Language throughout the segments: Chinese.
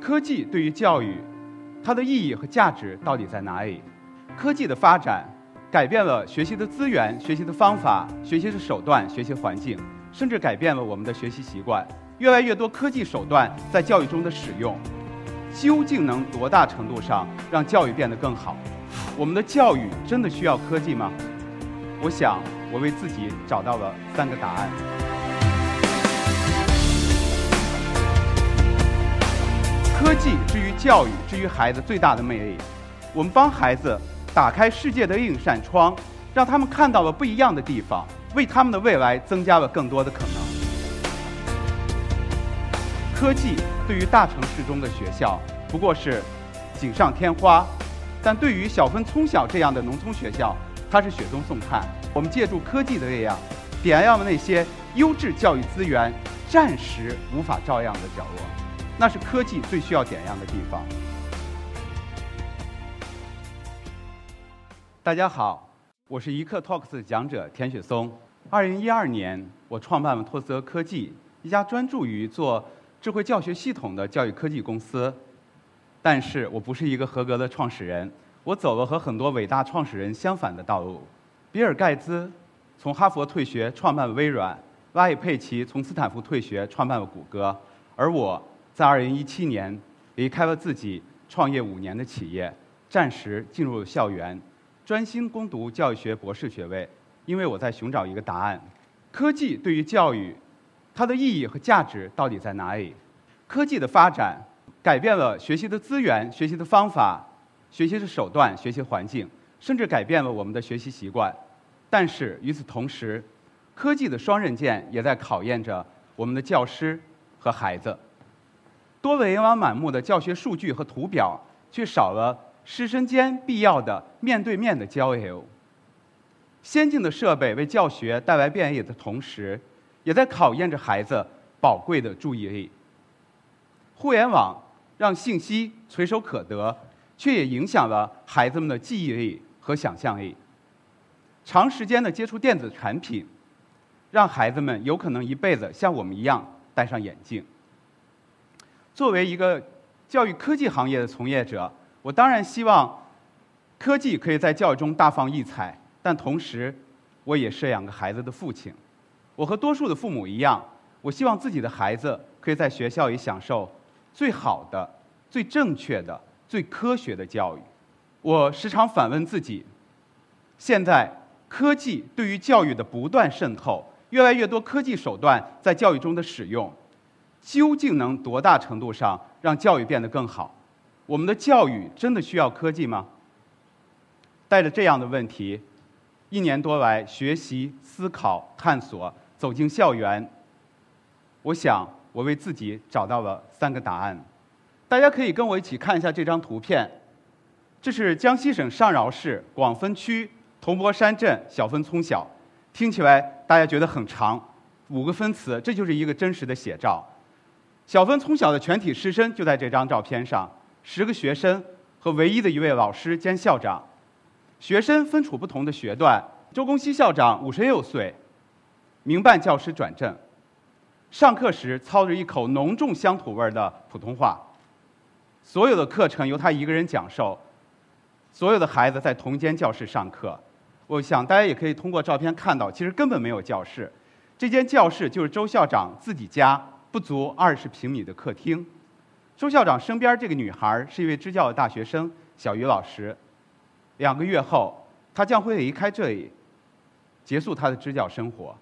科技对于教育，它的意义和价值到底在哪里？科技的发展改变了学习的资源、学习的方法、学习的手段、学习环境，甚至改变了我们的学习习惯。越来越多科技手段在教育中的使用，究竟能多大程度上让教育变得更好？我们的教育真的需要科技吗？我想，我为自己找到了三个答案。科技至于教育，至于孩子最大的魅力，我们帮孩子打开世界的另一扇窗，让他们看到了不一样的地方，为他们的未来增加了更多的可能。科技对于大城市中的学校不过是锦上添花，但对于小分聪小这样的农村学校，它是雪中送炭。我们借助科技的力量，点亮了那些优质教育资源暂时无法照亮的角落，那是科技最需要点亮的地方。大家好，我是一刻 Talks 的讲者田雪松。二零一二年，我创办了拓泽科技，一家专注于做。智慧教学系统的教育科技公司，但是我不是一个合格的创始人，我走了和很多伟大创始人相反的道路。比尔·盖茨从哈佛退学，创办微软；拉里·佩奇从斯坦福退学，创办了谷歌。而我在2017年离开了自己创业五年的企业，暂时进入了校园，专心攻读教育学博士学位，因为我在寻找一个答案：科技对于教育。它的意义和价值到底在哪里？科技的发展改变了学习的资源、学习的方法、学习的手段、学习环境，甚至改变了我们的学习习惯。但是与此同时，科技的双刃剑也在考验着我们的教师和孩子。多了琳琅满目的教学数据和图表，却少了师生间必要的面对面的交流。先进的设备为教学带来便利的同时，也在考验着孩子宝贵的注意力。互联网让信息垂手可得，却也影响了孩子们的记忆力和想象力。长时间的接触电子产品，让孩子们有可能一辈子像我们一样戴上眼镜。作为一个教育科技行业的从业者，我当然希望科技可以在教育中大放异彩，但同时，我也是两个孩子的父亲。我和多数的父母一样，我希望自己的孩子可以在学校里享受最好的、最正确的、最科学的教育。我时常反问自己：现在科技对于教育的不断渗透，越来越多科技手段在教育中的使用，究竟能多大程度上让教育变得更好？我们的教育真的需要科技吗？带着这样的问题，一年多来学习、思考、探索。走进校园，我想我为自己找到了三个答案。大家可以跟我一起看一下这张图片。这是江西省上饶市广丰区铜钵山镇小分村小，听起来大家觉得很长，五个分词，这就是一个真实的写照。小分村小的全体师生就在这张照片上，十个学生和唯一的一位老师兼校长。学生分处不同的学段。周公熙校长五十六岁。民办教师转正，上课时操着一口浓重乡土味儿的普通话，所有的课程由他一个人讲授，所有的孩子在同间教室上课。我想大家也可以通过照片看到，其实根本没有教室，这间教室就是周校长自己家不足二十平米的客厅。周校长身边这个女孩是一位支教的大学生小鱼老师，两个月后，她将会离开这里，结束她的支教生活。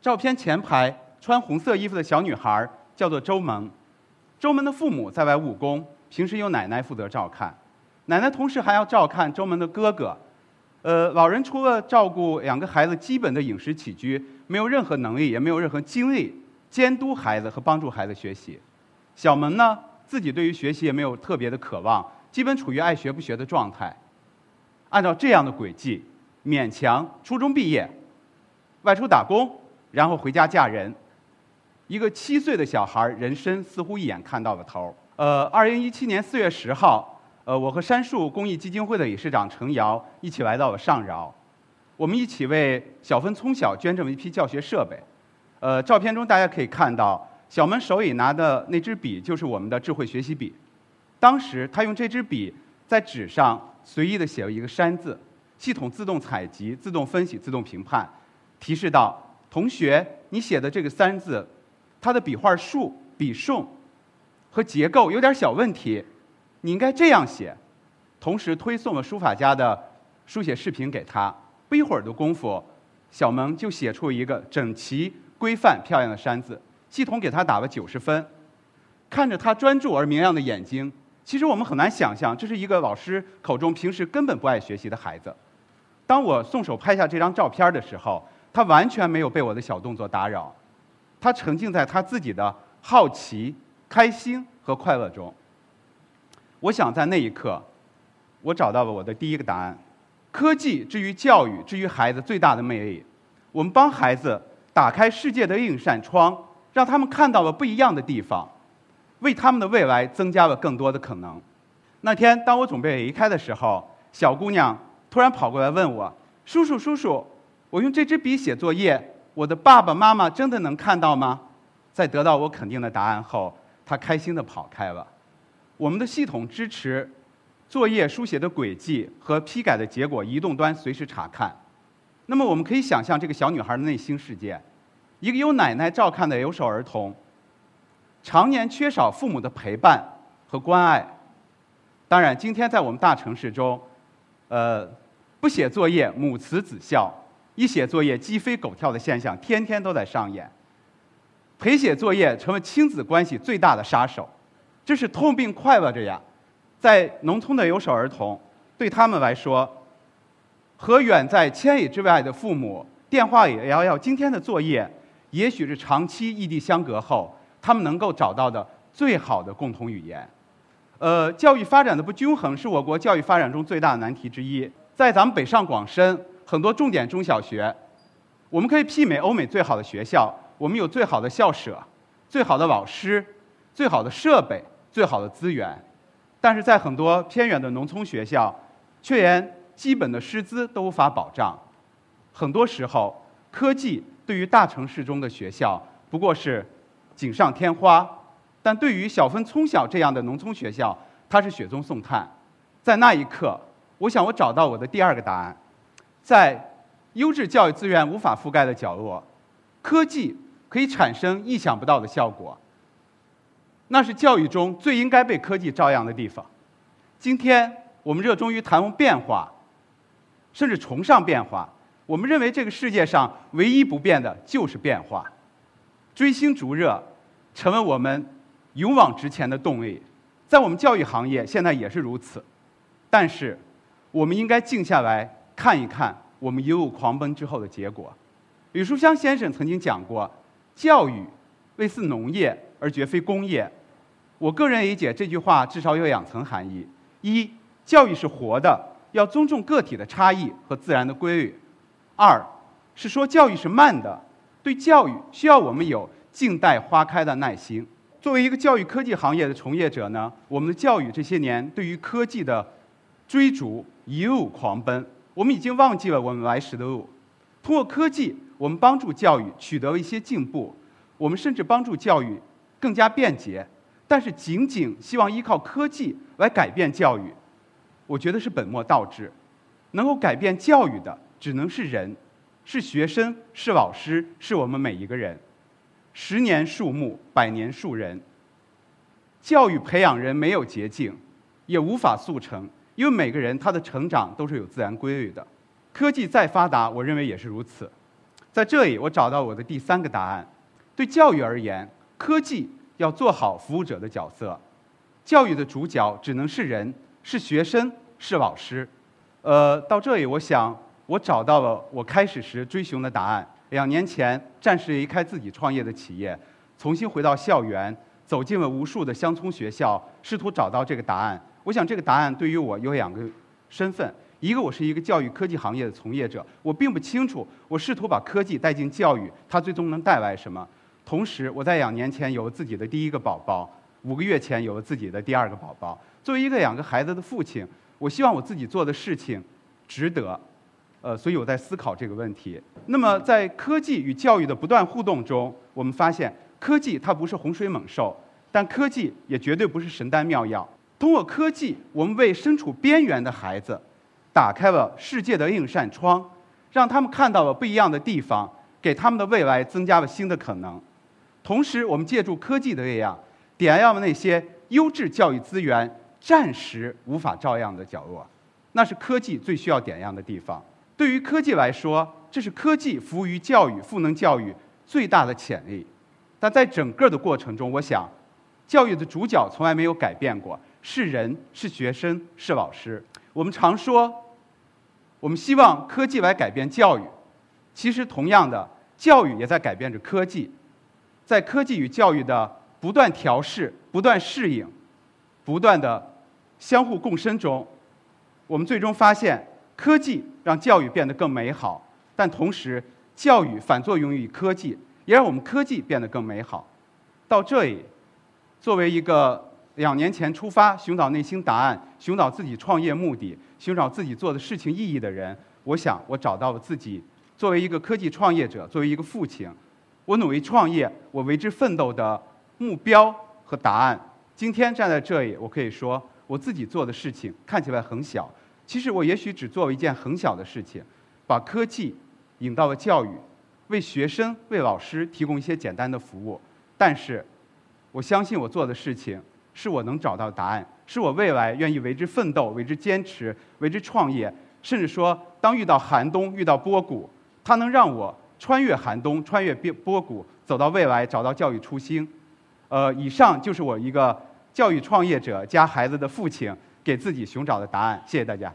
照片前排穿红色衣服的小女孩叫做周萌，周萌的父母在外务工，平时由奶奶负责照看。奶奶同时还要照看周萌的哥哥。呃，老人除了照顾两个孩子基本的饮食起居，没有任何能力，也没有任何精力监督孩子和帮助孩子学习。小萌呢，自己对于学习也没有特别的渴望，基本处于爱学不学的状态。按照这样的轨迹，勉强初中毕业，外出打工。然后回家嫁人，一个七岁的小孩人生似乎一眼看到了头呃，二零一七年四月十号，呃，我和杉树公益基金会的理事长程瑶一起来到了上饶，我们一起为小芬从小捐赠了一批教学设备。呃，照片中大家可以看到，小芬手里拿的那支笔就是我们的智慧学习笔。当时他用这支笔在纸上随意的写了一个“山”字，系统自动采集、自动分析、自动评判，提示道：“同学，你写的这个‘三’字，它的笔画数、笔顺和结构有点小问题，你应该这样写。”同时推送了书法家的书写视频给他。不一会儿的功夫，小萌就写出一个整齐。规范漂亮的“山”字，系统给他打了九十分。看着他专注而明亮的眼睛，其实我们很难想象，这是一个老师口中平时根本不爱学习的孩子。当我送手拍下这张照片的时候，他完全没有被我的小动作打扰，他沉浸在他自己的好奇、开心和快乐中。我想在那一刻，我找到了我的第一个答案：科技之于教育，之于孩子最大的魅力，我们帮孩子。打开世界的另一扇窗，让他们看到了不一样的地方，为他们的未来增加了更多的可能。那天，当我准备离开的时候，小姑娘突然跑过来问我：“叔叔，叔叔，我用这支笔写作业，我的爸爸妈妈真的能看到吗？”在得到我肯定的答案后，她开心地跑开了。我们的系统支持作业书写的轨迹和批改的结果，移动端随时查看。那么，我们可以想象这个小女孩的内心世界。一个有奶奶照看的留守儿童，常年缺少父母的陪伴和关爱。当然，今天在我们大城市中，呃，不写作业母慈子孝，一写作业鸡飞狗跳的现象天天都在上演。陪写作业成为亲子关系最大的杀手，这是痛并快乐着呀。在农村的留守儿童，对他们来说，和远在千里之外的父母电话里聊聊今天的作业。也许是长期异地相隔后，他们能够找到的最好的共同语言。呃，教育发展的不均衡是我国教育发展中最大的难题之一。在咱们北上广深很多重点中小学，我们可以媲美欧美最好的学校，我们有最好的校舍、最好的老师、最好的设备、最好的资源，但是在很多偏远的农村学校，却连基本的师资都无法保障。很多时候，科技。对于大城市中的学校，不过是锦上添花；但对于小分从小这样的农村学校，它是雪中送炭。在那一刻，我想我找到我的第二个答案：在优质教育资源无法覆盖的角落，科技可以产生意想不到的效果。那是教育中最应该被科技照亮的地方。今天我们热衷于谈论变化，甚至崇尚变化。我们认为这个世界上唯一不变的就是变化，追星逐热成为我们勇往直前的动力，在我们教育行业现在也是如此。但是，我们应该静下来看一看我们一路狂奔之后的结果。吕书香先生曾经讲过：“教育类似农业，而绝非工业。”我个人理解这句话至少有两层含义：一，教育是活的，要尊重个体的差异和自然的规律。二，是说教育是慢的，对教育需要我们有静待花开的耐心。作为一个教育科技行业的从业者呢，我们的教育这些年对于科技的追逐一路狂奔，我们已经忘记了我们来时的路。通过科技，我们帮助教育取得了一些进步，我们甚至帮助教育更加便捷。但是，仅仅希望依靠科技来改变教育，我觉得是本末倒置。能够改变教育的。只能是人，是学生，是老师，是我们每一个人。十年树木，百年树人。教育培养人没有捷径，也无法速成，因为每个人他的成长都是有自然规律的。科技再发达，我认为也是如此。在这里，我找到我的第三个答案：对教育而言，科技要做好服务者的角色。教育的主角只能是人，是学生，是老师。呃，到这里，我想。我找到了我开始时追寻的答案。两年前，暂时离开自己创业的企业，重新回到校园，走进了无数的乡村学校，试图找到这个答案。我想，这个答案对于我有两个身份：一个，我是一个教育科技行业的从业者，我并不清楚我试图把科技带进教育，它最终能带来什么；同时，我在两年前有了自己的第一个宝宝，五个月前有了自己的第二个宝宝。作为一个两个孩子的父亲，我希望我自己做的事情值得，呃，所以我在思考这个问题。那么在科技与教育的不断互动中，我们发现科技它不是洪水猛兽，但科技也绝对不是神丹妙药。通过科技，我们为身处边缘的孩子打开了世界的一扇窗，让他们看到了不一样的地方，给他们的未来增加了新的可能。同时，我们借助科技的力量，点亮了那些优质教育资源暂时无法照亮的角落。那是科技最需要点亮的地方。对于科技来说，这是科技服务于教育、赋能教育最大的潜力。但在整个的过程中，我想，教育的主角从来没有改变过。是人，是学生，是老师。我们常说，我们希望科技来改变教育。其实，同样的，教育也在改变着科技。在科技与教育的不断调试、不断适应、不断的相互共生中，我们最终发现，科技让教育变得更美好，但同时，教育反作用于科技，也让我们科技变得更美好。到这里，作为一个。两年前出发寻找内心答案，寻找自己创业目的，寻找自己做的事情意义的人，我想我找到了自己。作为一个科技创业者，作为一个父亲，我努力创业，我为之奋斗的目标和答案。今天站在这里，我可以说我自己做的事情看起来很小，其实我也许只做了一件很小的事情，把科技引到了教育，为学生、为老师提供一些简单的服务。但是，我相信我做的事情。是我能找到答案，是我未来愿意为之奋斗、为之坚持、为之创业，甚至说，当遇到寒冬、遇到波谷，它能让我穿越寒冬、穿越波波谷，走到未来，找到教育初心。呃，以上就是我一个教育创业者加孩子的父亲给自己寻找的答案。谢谢大家。